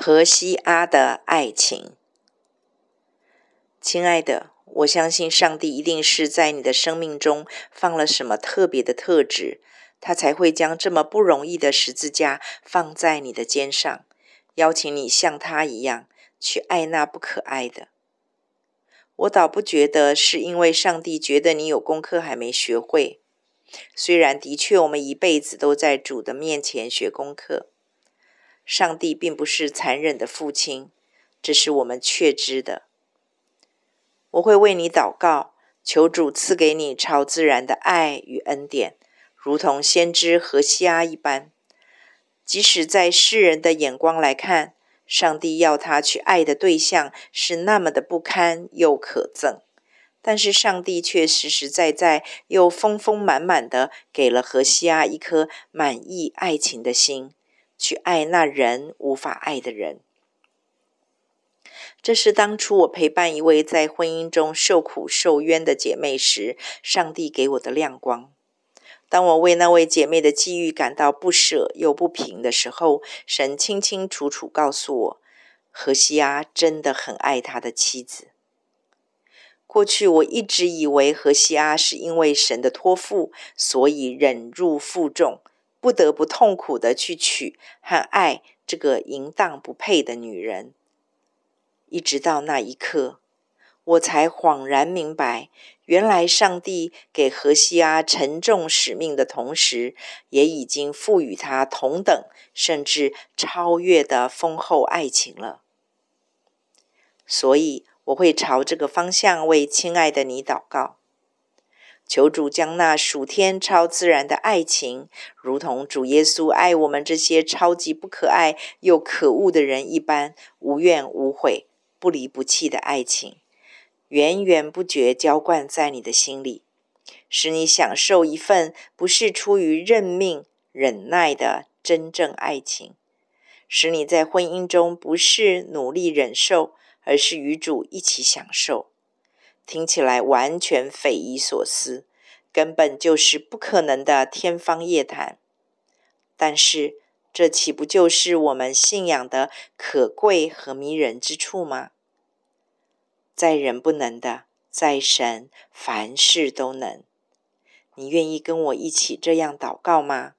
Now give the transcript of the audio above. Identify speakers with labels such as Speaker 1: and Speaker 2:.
Speaker 1: 何西阿的爱情，亲爱的，我相信上帝一定是在你的生命中放了什么特别的特质，他才会将这么不容易的十字架放在你的肩上，邀请你像他一样去爱那不可爱的。我倒不觉得是因为上帝觉得你有功课还没学会，虽然的确我们一辈子都在主的面前学功课。上帝并不是残忍的父亲，这是我们确知的。我会为你祷告，求主赐给你超自然的爱与恩典，如同先知何西阿一般。即使在世人的眼光来看，上帝要他去爱的对象是那么的不堪又可憎，但是上帝却实实在在又丰丰满满的给了何西阿一颗满溢爱情的心。去爱那人无法爱的人，这是当初我陪伴一位在婚姻中受苦受冤的姐妹时，上帝给我的亮光。当我为那位姐妹的际遇感到不舍又不平的时候，神清清楚楚告诉我，何西阿真的很爱他的妻子。过去我一直以为何西阿是因为神的托付，所以忍辱负重。不得不痛苦的去娶和爱这个淫荡不配的女人，一直到那一刻，我才恍然明白，原来上帝给荷西阿沉重使命的同时，也已经赋予他同等甚至超越的丰厚爱情了。所以，我会朝这个方向为亲爱的你祷告。求主将那属天超自然的爱情，如同主耶稣爱我们这些超级不可爱又可恶的人一般，无怨无悔、不离不弃的爱情，源源不绝浇灌在你的心里，使你享受一份不是出于认命忍耐的真正爱情，使你在婚姻中不是努力忍受，而是与主一起享受。听起来完全匪夷所思，根本就是不可能的天方夜谭。但是，这岂不就是我们信仰的可贵和迷人之处吗？在人不能的，在神凡事都能。你愿意跟我一起这样祷告吗？